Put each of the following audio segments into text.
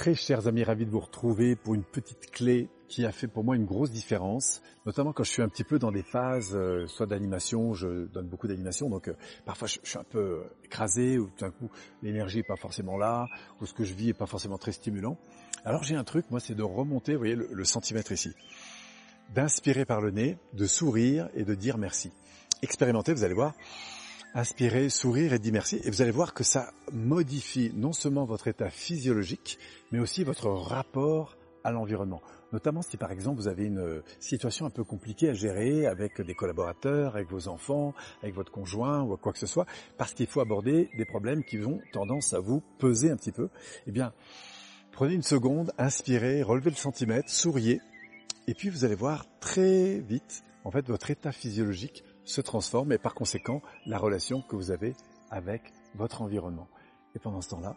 Très chers amis, ravis de vous retrouver pour une petite clé qui a fait pour moi une grosse différence, notamment quand je suis un petit peu dans des phases, euh, soit d'animation, je donne beaucoup d'animation, donc euh, parfois je, suis un peu euh, écrasé, ou tout d'un coup l'énergie est pas forcément là, ou ce que je vis est pas forcément très stimulant. Alors j'ai un truc, moi c'est de remonter, vous voyez, le centimètre ici, d'inspirer par le nez, de sourire et de dire merci. Expérimentez, vous allez voir, inspirez, sourire et dire merci. Et vous allez voir que ça modifie non seulement votre état physiologique, mais aussi votre rapport à l'environnement. Notamment si par exemple vous avez une situation un peu compliquée à gérer avec des collaborateurs, avec vos enfants, avec votre conjoint ou quoi que ce soit, parce qu'il faut aborder des problèmes qui ont tendance à vous peser un petit peu. Eh bien, prenez une seconde, inspirez, relevez le centimètre, souriez, et puis vous allez voir très vite, en fait, votre état physiologique se transforme et par conséquent la relation que vous avez avec votre environnement. Et pendant ce temps-là,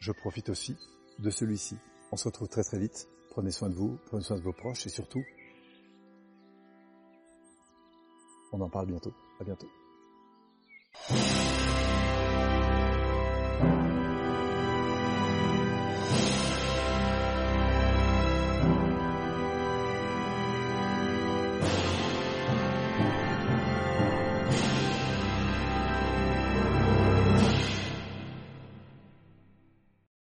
je profite aussi de celui-ci. On se retrouve très très vite. Prenez soin de vous, prenez soin de vos proches et surtout, on en parle bientôt. À bientôt.